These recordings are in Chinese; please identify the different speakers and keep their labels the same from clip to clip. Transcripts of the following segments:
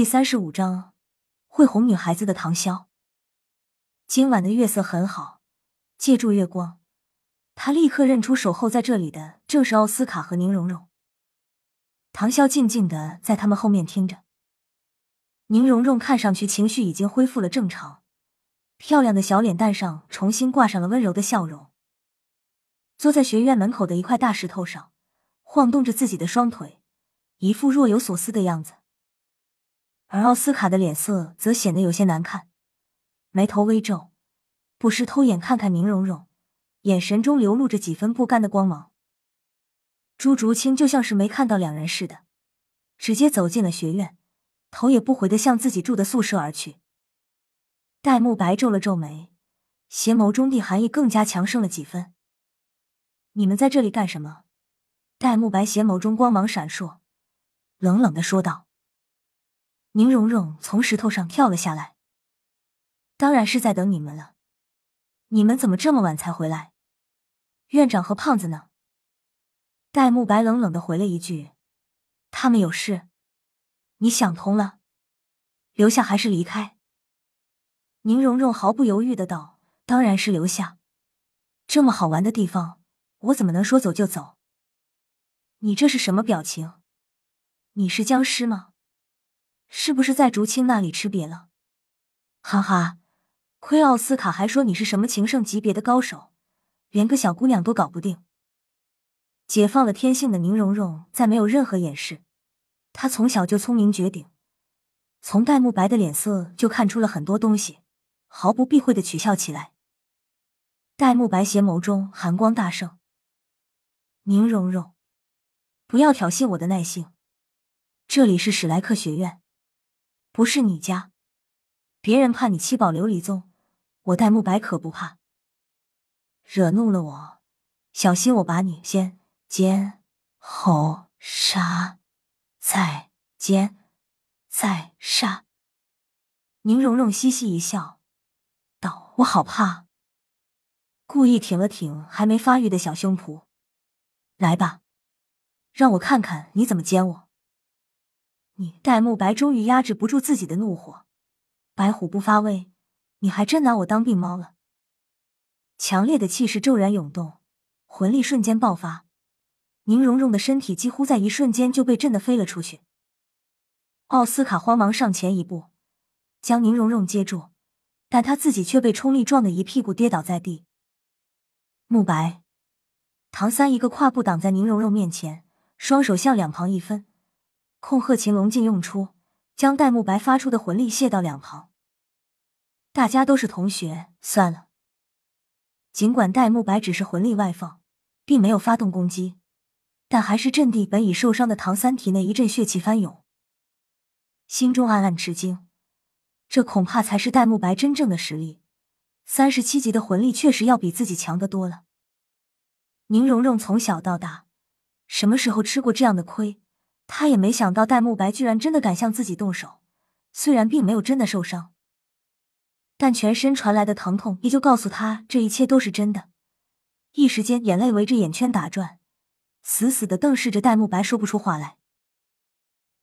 Speaker 1: 第三十五章，会哄女孩子的唐潇。今晚的月色很好，借助月光，他立刻认出守候在这里的正是奥斯卡和宁荣荣。唐潇静静的在他们后面听着。宁荣荣看上去情绪已经恢复了正常，漂亮的小脸蛋上重新挂上了温柔的笑容。坐在学院门口的一块大石头上，晃动着自己的双腿，一副若有所思的样子。而奥斯卡的脸色则显得有些难看，眉头微皱，不时偷眼看看宁荣荣，眼神中流露着几分不甘的光芒。朱竹清就像是没看到两人似的，直接走进了学院，头也不回的向自己住的宿舍而去。戴沐白皱了皱眉，邪眸中的寒意更加强盛了几分。你们在这里干什么？戴沐白邪眸中光芒闪烁，冷冷的说道。宁荣荣从石头上跳了下来，当然是在等你们了。你们怎么这么晚才回来？院长和胖子呢？戴沐白冷冷的回了一句：“他们有事。”你想通了？留下还是离开？宁荣荣毫不犹豫的道：“当然是留下。这么好玩的地方，我怎么能说走就走？”你这是什么表情？你是僵尸吗？是不是在竹青那里吃瘪了？哈哈，亏奥斯卡还说你是什么情圣级别的高手，连个小姑娘都搞不定。解放了天性的宁荣荣再没有任何掩饰，她从小就聪明绝顶，从戴沐白的脸色就看出了很多东西，毫不避讳的取笑起来。戴沐白邪眸中寒光大盛，宁荣荣，不要挑衅我的耐性，这里是史莱克学院。不是你家，别人怕你七宝琉璃宗，我戴沐白可不怕。惹怒了我，小心我把你先奸后杀，再奸再杀。宁荣荣嘻嘻一笑，道：“我好怕。”故意挺了挺还没发育的小胸脯，来吧，让我看看你怎么奸我。你戴沐白终于压制不住自己的怒火，白虎不发威，你还真拿我当病猫了！强烈的气势骤然涌动，魂力瞬间爆发，宁荣荣的身体几乎在一瞬间就被震得飞了出去。奥斯卡慌忙上前一步，将宁荣荣接住，但他自己却被冲力撞得一屁股跌倒在地。慕白，唐三一个跨步挡在宁荣荣面前，双手向两旁一分。控鹤擒龙劲用出，将戴沐白发出的魂力卸到两旁。大家都是同学，算了。尽管戴沐白只是魂力外放，并没有发动攻击，但还是震地本已受伤的唐三体内一阵血气翻涌，心中暗暗吃惊。这恐怕才是戴沐白真正的实力，三十七级的魂力确实要比自己强得多了。宁荣荣从小到大，什么时候吃过这样的亏？他也没想到戴沐白居然真的敢向自己动手，虽然并没有真的受伤，但全身传来的疼痛依旧告诉他这一切都是真的。一时间眼泪围着眼圈打转，死死的瞪视着戴沐白，说不出话来。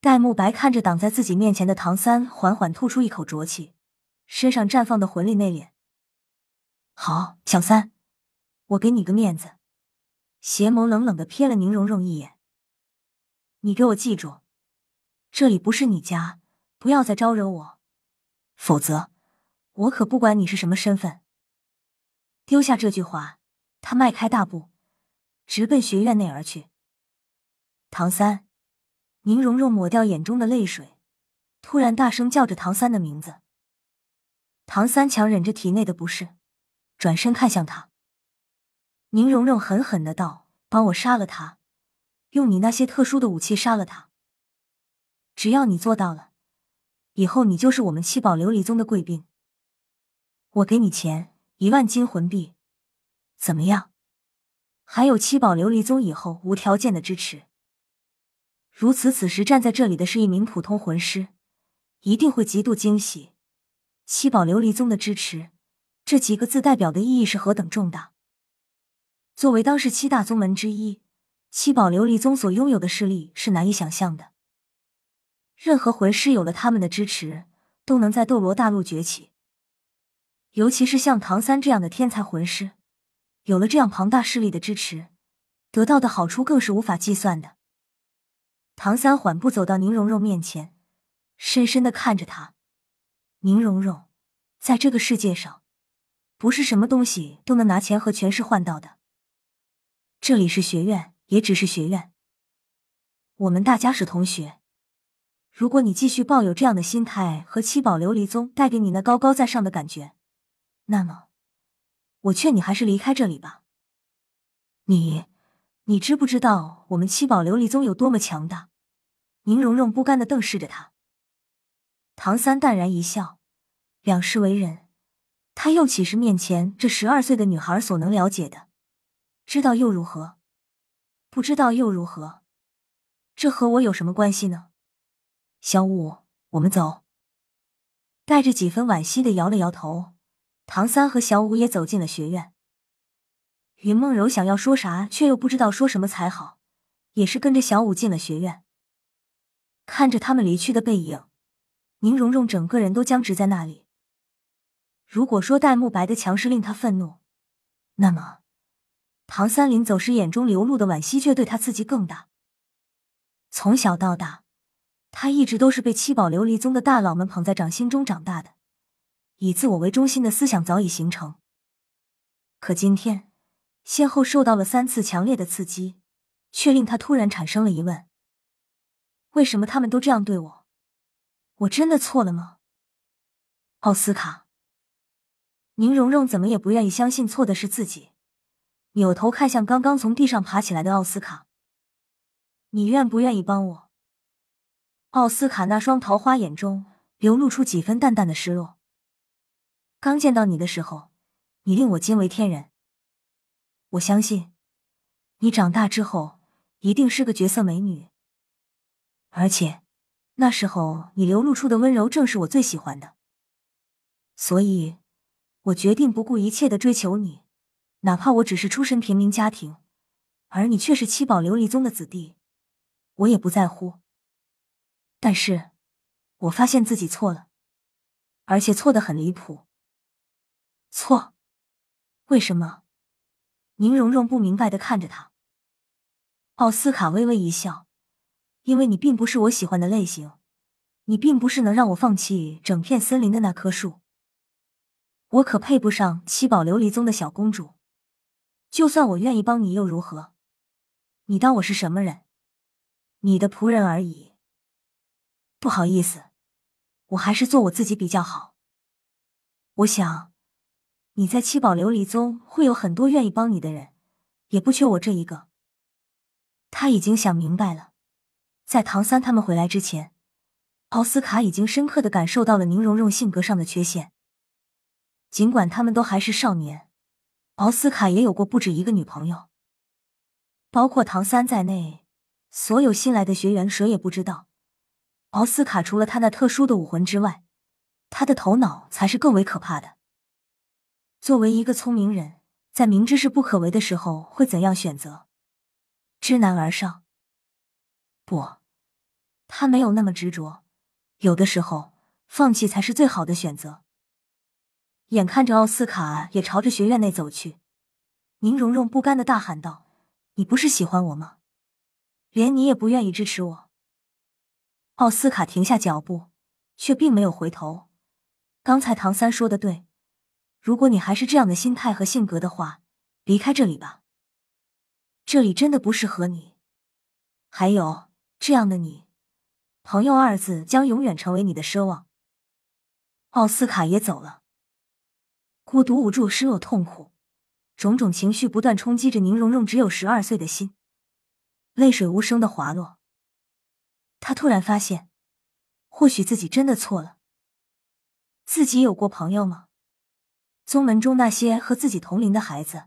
Speaker 1: 戴沐白看着挡在自己面前的唐三，缓缓吐出一口浊气，身上绽放的魂力内敛。好，小三，我给你个面子。邪眸冷冷的瞥了宁荣荣一眼。你给我记住，这里不是你家，不要再招惹我，否则我可不管你是什么身份。丢下这句话，他迈开大步，直奔学院内而去。唐三，宁荣荣抹掉眼中的泪水，突然大声叫着唐三的名字。唐三强忍着体内的不适，转身看向他。宁荣荣狠狠的道：“帮我杀了他。”用你那些特殊的武器杀了他。只要你做到了，以后你就是我们七宝琉璃宗的贵宾。我给你钱一万金魂币，怎么样？还有七宝琉璃宗以后无条件的支持。如此，此时站在这里的是一名普通魂师，一定会极度惊喜。七宝琉璃宗的支持，这几个字代表的意义是何等重大。作为当世七大宗门之一。七宝琉璃宗所拥有的势力是难以想象的。任何魂师有了他们的支持，都能在斗罗大陆崛起。尤其是像唐三这样的天才魂师，有了这样庞大势力的支持，得到的好处更是无法计算的。唐三缓步走到宁荣荣面前，深深的看着她。宁荣荣，在这个世界上，不是什么东西都能拿钱和权势换到的。这里是学院，也只是学院。我们大家是同学。如果你继续抱有这样的心态和七宝琉璃宗带给你那高高在上的感觉，那么，我劝你还是离开这里吧。你，你知不知道我们七宝琉璃宗有多么强大？宁荣荣不甘的瞪视着他。唐三淡然一笑，两世为人，他又岂是面前这十二岁的女孩所能了解的？知道又如何？不知道又如何？这和我有什么关系呢？小五，我们走。带着几分惋惜的摇了摇头，唐三和小五也走进了学院。云梦柔想要说啥，却又不知道说什么才好，也是跟着小五进了学院。看着他们离去的背影。宁荣荣整个人都僵直在那里。如果说戴沐白的强势令他愤怒，那么唐三临走时眼中流露的惋惜却对他刺激更大。从小到大，他一直都是被七宝琉璃宗的大佬们捧在掌心中长大的，以自我为中心的思想早已形成。可今天，先后受到了三次强烈的刺激，却令他突然产生了疑问：为什么他们都这样对我？我真的错了吗？奥斯卡，宁荣荣怎么也不愿意相信错的是自己，扭头看向刚刚从地上爬起来的奥斯卡：“你愿不愿意帮我？”奥斯卡那双桃花眼中流露出几分淡淡的失落。刚见到你的时候，你令我惊为天人。我相信，你长大之后一定是个绝色美女，而且。那时候你流露出的温柔正是我最喜欢的，所以，我决定不顾一切的追求你，哪怕我只是出身平民家庭，而你却是七宝琉璃宗的子弟，我也不在乎。但是，我发现自己错了，而且错的很离谱。错？为什么？宁荣荣不明白的看着他。奥斯卡微微一笑。因为你并不是我喜欢的类型，你并不是能让我放弃整片森林的那棵树。我可配不上七宝琉璃宗的小公主。就算我愿意帮你又如何？你当我是什么人？你的仆人而已。不好意思，我还是做我自己比较好。我想你在七宝琉璃宗会有很多愿意帮你的人，也不缺我这一个。他已经想明白了。在唐三他们回来之前，奥斯卡已经深刻的感受到了宁荣荣性格上的缺陷。尽管他们都还是少年，奥斯卡也有过不止一个女朋友，包括唐三在内，所有新来的学员谁也不知道，奥斯卡除了他那特殊的武魂之外，他的头脑才是更为可怕的。作为一个聪明人，在明知是不可为的时候，会怎样选择？知难而上。不。他没有那么执着，有的时候放弃才是最好的选择。眼看着奥斯卡也朝着学院内走去，宁荣荣不甘的大喊道：“你不是喜欢我吗？连你也不愿意支持我？”奥斯卡停下脚步，却并没有回头。刚才唐三说的对，如果你还是这样的心态和性格的话，离开这里吧。这里真的不适合你。还有这样的你。朋友二字将永远成为你的奢望。奥斯卡也走了，孤独、无助、失落、痛苦，种种情绪不断冲击着宁荣荣只有十二岁的心，泪水无声的滑落。他突然发现，或许自己真的错了。自己有过朋友吗？宗门中那些和自己同龄的孩子，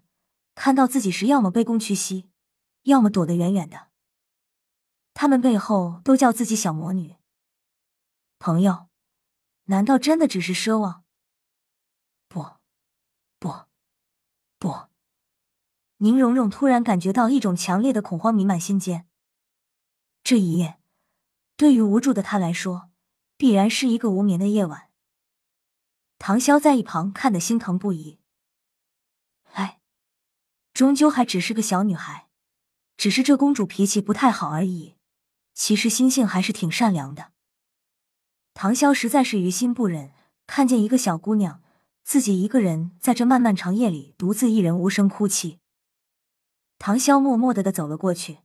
Speaker 1: 看到自己时，要么卑躬屈膝，要么躲得远远的。他们背后都叫自己小魔女。朋友，难道真的只是奢望？不，不，不！宁荣荣突然感觉到一种强烈的恐慌弥漫心间。这一夜，对于无助的他来说，必然是一个无眠的夜晚。唐潇在一旁看得心疼不已。哎，终究还只是个小女孩，只是这公主脾气不太好而已。其实心性还是挺善良的。唐潇实在是于心不忍，看见一个小姑娘自己一个人在这漫漫长夜里独自一人无声哭泣。唐潇默默的的走了过去，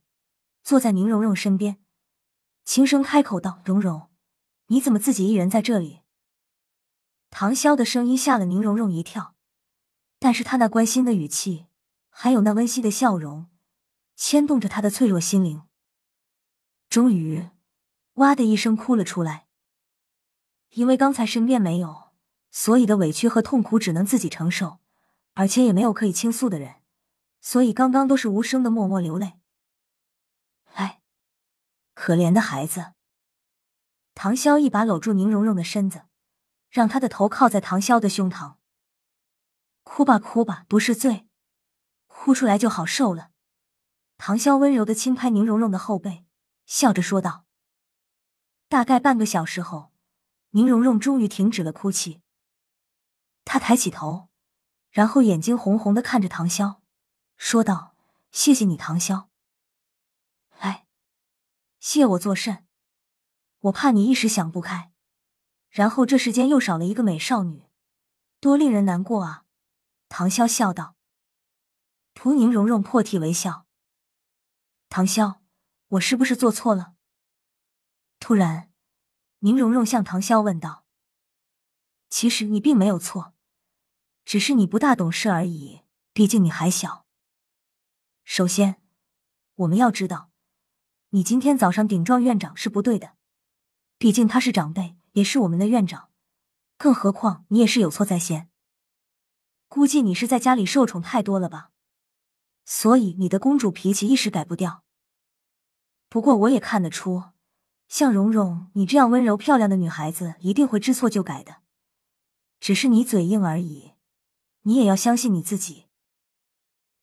Speaker 1: 坐在宁荣荣身边，轻声开口道：“荣荣，你怎么自己一人在这里？”唐潇的声音吓了宁荣荣一跳，但是他那关心的语气，还有那温馨的笑容，牵动着他的脆弱心灵。终于，哇的一声哭了出来。因为刚才身边没有，所以的委屈和痛苦只能自己承受，而且也没有可以倾诉的人，所以刚刚都是无声的默默流泪。哎，可怜的孩子。唐潇一把搂住宁荣荣的身子。让她的头靠在唐潇的胸膛，哭吧哭吧，不是罪，哭出来就好受了。唐潇温柔的轻拍宁荣荣的后背，笑着说道。大概半个小时后，宁荣荣终于停止了哭泣。他抬起头，然后眼睛红红的看着唐潇，说道：“谢谢你，唐潇。哎，谢我作甚？我怕你一时想不开。”然后这世间又少了一个美少女，多令人难过啊！唐潇笑道。蒲宁荣荣破涕为笑。唐潇，我是不是做错了？突然，宁荣荣向唐潇问道。其实你并没有错，只是你不大懂事而已。毕竟你还小。首先，我们要知道，你今天早上顶撞院长是不对的，毕竟他是长辈。也是我们的院长，更何况你也是有错在先。估计你是在家里受宠太多了吧，所以你的公主脾气一时改不掉。不过我也看得出，像蓉蓉你这样温柔漂亮的女孩子，一定会知错就改的。只是你嘴硬而已，你也要相信你自己。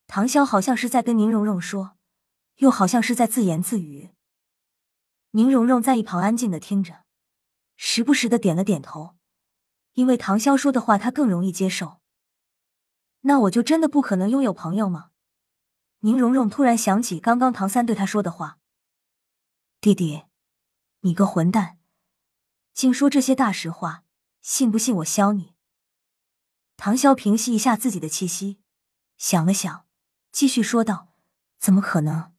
Speaker 1: 唐潇好像是在跟宁荣荣说，又好像是在自言自语。宁荣荣在一旁安静的听着。时不时的点了点头，因为唐潇说的话他更容易接受。那我就真的不可能拥有朋友吗？宁荣荣突然想起刚刚唐三对他说的话：“弟弟，你个混蛋，竟说这些大实话，信不信我削你？”唐潇平息一下自己的气息，想了想，继续说道：“怎么可能？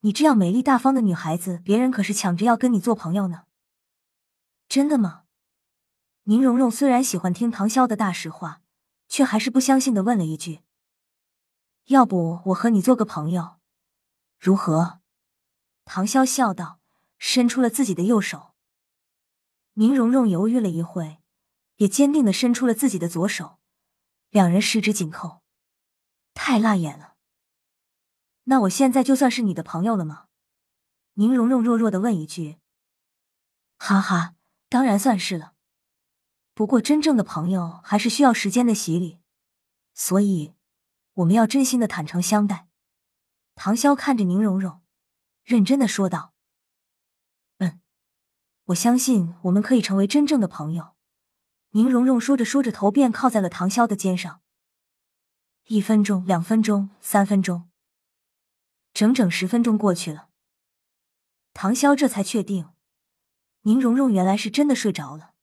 Speaker 1: 你这样美丽大方的女孩子，别人可是抢着要跟你做朋友呢。”真的吗？宁荣荣虽然喜欢听唐潇的大实话，却还是不相信的问了一句：“要不我和你做个朋友，如何？”唐潇笑道，伸出了自己的右手。宁荣荣犹豫了一会，也坚定的伸出了自己的左手，两人十指紧扣，太辣眼了。那我现在就算是你的朋友了吗？宁荣荣弱弱的问一句。哈哈。当然算是了，不过真正的朋友还是需要时间的洗礼，所以我们要真心的坦诚相待。唐潇看着宁荣荣，认真的说道：“嗯，我相信我们可以成为真正的朋友。”宁荣荣说着说着，头便靠在了唐潇的肩上。一分钟，两分钟，三分钟，整整十分钟过去了，唐潇这才确定。宁荣荣原来是真的睡着了。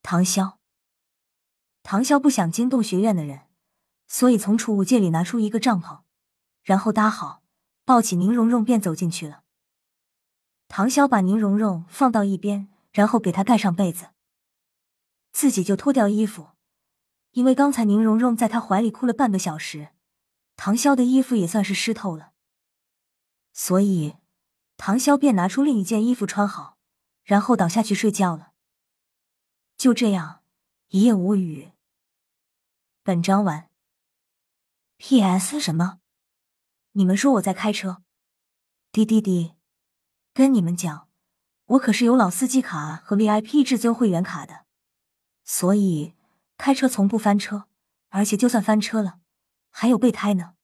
Speaker 1: 唐潇，唐潇不想惊动学院的人，所以从储物间里拿出一个帐篷，然后搭好，抱起宁荣荣便走进去了。唐潇把宁荣荣放到一边，然后给她盖上被子，自己就脱掉衣服，因为刚才宁荣荣在他怀里哭了半个小时，唐潇的衣服也算是湿透了，所以唐潇便拿出另一件衣服穿好。然后倒下去睡觉了。就这样，一夜无语。本章完。P.S. 什么？你们说我在开车？滴滴滴，跟你们讲，我可是有老司机卡和 VIP 至尊会员卡的，所以开车从不翻车，而且就算翻车了，还有备胎呢。